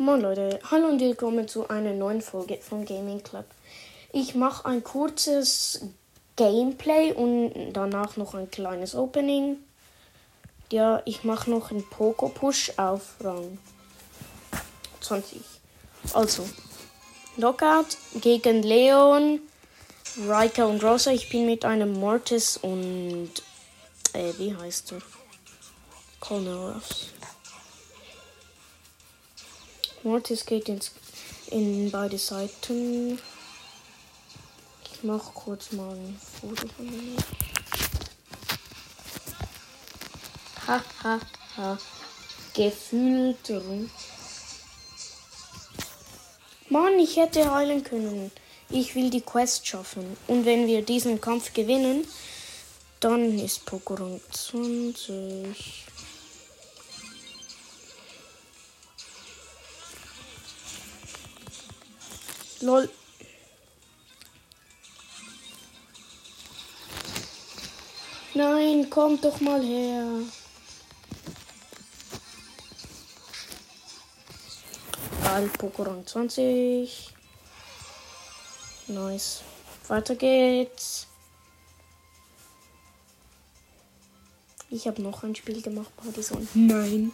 Moin Leute, hallo und willkommen zu einer neuen Folge vom Gaming Club. Ich mache ein kurzes Gameplay und danach noch ein kleines Opening. Ja, ich mache noch einen Poco-Push auf Rang 20. Also, Knockout gegen Leon, Raika und Rosa. Ich bin mit einem Mortis und. Äh, wie heißt er? Colneros. Mortis geht ins, in beide Seiten. Ich mache kurz mal ein Foto von mir. Ha, ha, ha. Gefühlt. Mann, ich hätte heilen können. Ich will die Quest schaffen. Und wenn wir diesen Kampf gewinnen, dann ist Pokémon 20. Lol. Nein, kommt doch mal her. Ball Pokémon 20. Nice. Weiter geht's. Ich habe noch ein Spiel gemacht, Partison. Nein.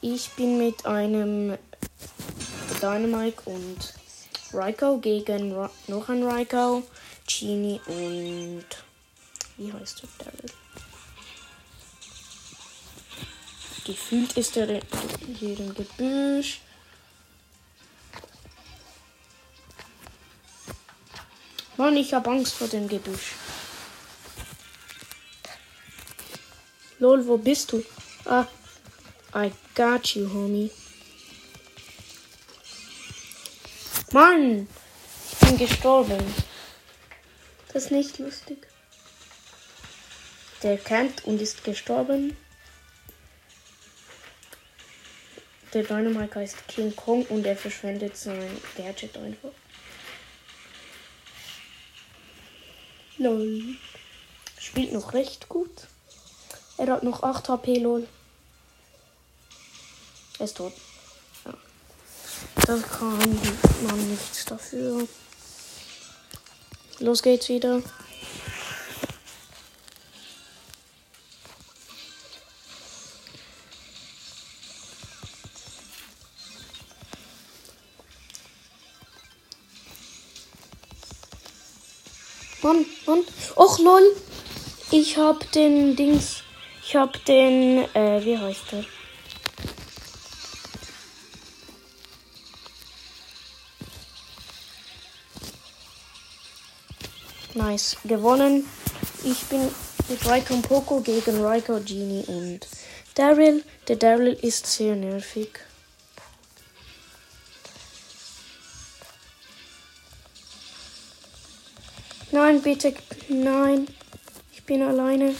Ich bin mit einem Dynamite und Raiko gegen Ra noch ein Raiko, Genie und wie heißt der Daryl? Gefühlt ist er hier im Gebüsch. Mann, ich hab Angst vor dem Gebüsch. Lol, wo bist du? Ah, I got you, homie. Mann, ich bin gestorben. Das ist nicht lustig. Der campt und ist gestorben. Der Dynamite heißt King Kong und er verschwendet sein Gadget einfach. Lol. Spielt noch recht gut. Er hat noch 8 HP, lol. Er ist tot. Da kann man nichts dafür. Los geht's wieder. Mann, Mann. Och lol. Ich hab den Dings. Ich hab den. Äh, wie heißt der? Nice. Gewonnen. Ich bin mit Raiko und Poco gegen Raiko, Genie und Daryl. Der Daryl ist sehr nervig. Nein, bitte. Nein. Ich bin alleine.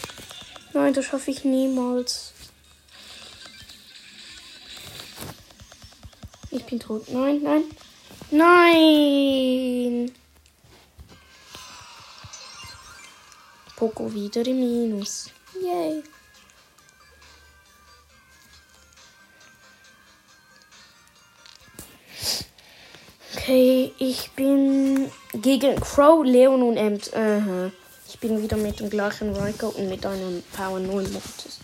Nein, das schaffe ich niemals. Ich bin tot. Nein, nein. Nein! Poco wieder im Minus. Yay! Okay, ich bin gegen Crow, Leon und Emt. Aha. Ich bin wieder mit dem gleichen Riker und mit einem Power 9 Mortis.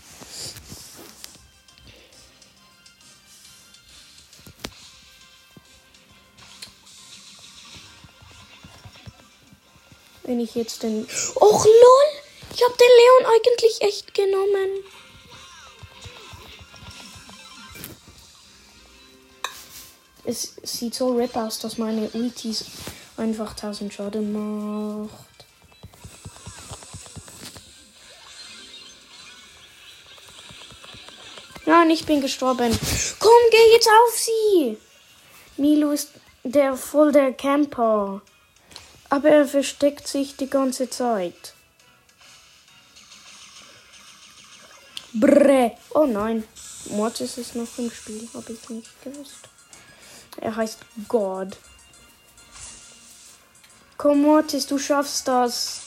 Wenn ich jetzt den. Och lol! Ich hab den Leon eigentlich echt genommen. Es sieht so rip aus, dass meine Ultis einfach 1000 Schaden macht. Nein, ich bin gestorben. Komm, geh jetzt auf sie. Milo ist der voll der Camper. Aber er versteckt sich die ganze Zeit. Brrr. Oh nein. Mortis ist noch im Spiel. Habe ich nicht gewusst. Er heißt God. Komm, Mortis, du schaffst das.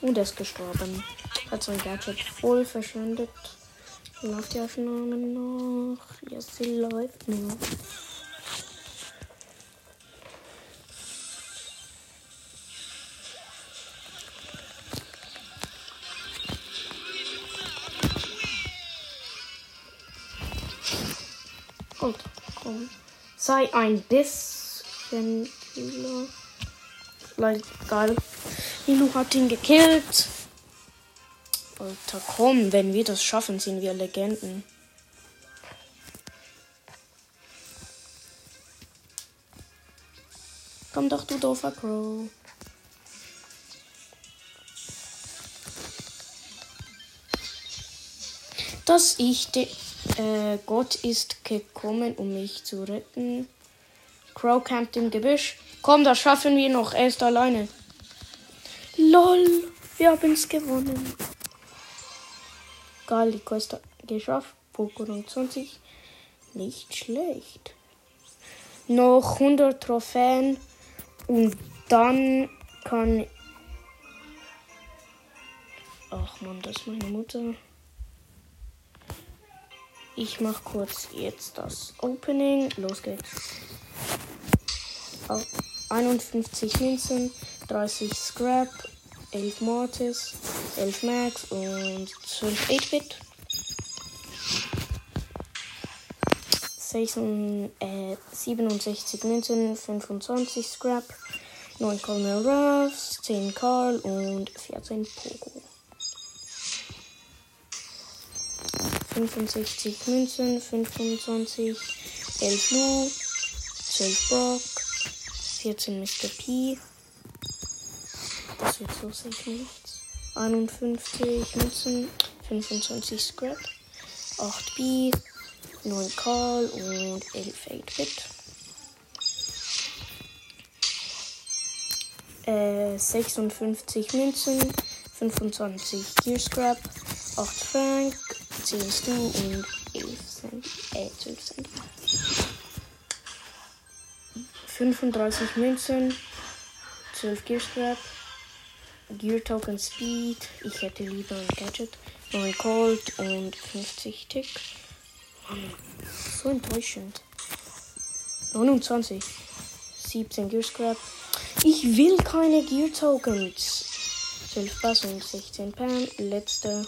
Und er ist gestorben. Hat sein Gadget voll verschwendet. Läuft die Aufnahme noch? Ja, sie läuft noch. Und komm. Sei ein bisschen cooler. Like, geil. Nilo hat ihn gekillt. Alter, komm, wenn wir das schaffen, sind wir Legenden. Komm doch, du doofer Crow. Dass ich de äh, Gott ist gekommen, um mich zu retten. Crow campt im Gebüsch. Komm, das schaffen wir noch. Er ist alleine. LOL, wir haben es gewonnen. Geil, die Quest geschafft. Pokémon 20. Nicht schlecht. Noch 100 Trophäen. Und dann kann. Ach man, das ist meine Mutter. Ich mach kurz jetzt das Opening. Los geht's. Auf 51 Münzen, 30 Scrap, 11 Mortis, 11 Max und 12 8-Bit. 67 Münzen, 25 Scrap, 9 Colonel Ruffs, 10 Carl und 14 Pogo. 65 Münzen, 25, 11 Lu, 12 Brock, 14 Mr. P. Das wird so sicher nichts. 51 Münzen, 25 Scrap, 8 B, 9 Call und 11 8-Bit. Äh, 56 Münzen, 25 Gear Scrap, 8 Frank, 10 Stu und 11 Cent. Äh, 12 Cent. 35 Münzen, 12 Gear Scrap, Gear Token Speed, ich hätte lieber ein Gadget, 9 Cold und 50 Tick. So enttäuschend. 29, 17 Gear Scrap. Ich will keine Gear Tokens. 12 Bass und 16 Pan. Letzte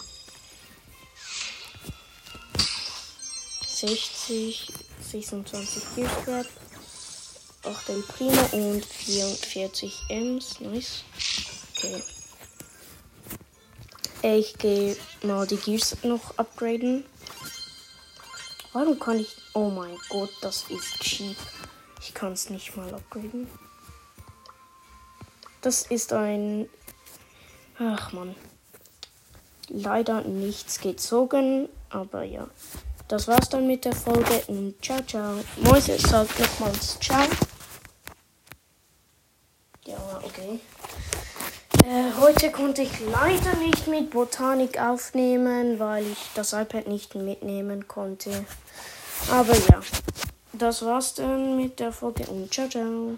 60, 26 Gear Scrap. 8 El Primo und 44 Ms. Nice. Okay. Ich gehe mal die Gears noch upgraden. Warum kann ich. Oh mein Gott, das ist cheap. Ich kann es nicht mal upgraden. Das ist ein. Ach man. Leider nichts gezogen, aber ja. Das war's dann mit der Folge und ciao, ciao. Mäuse sagt nochmals ciao. Ja, okay. Äh, heute konnte ich leider nicht mit Botanik aufnehmen, weil ich das iPad nicht mitnehmen konnte. Aber ja, das war's dann mit der Folge und ciao, ciao.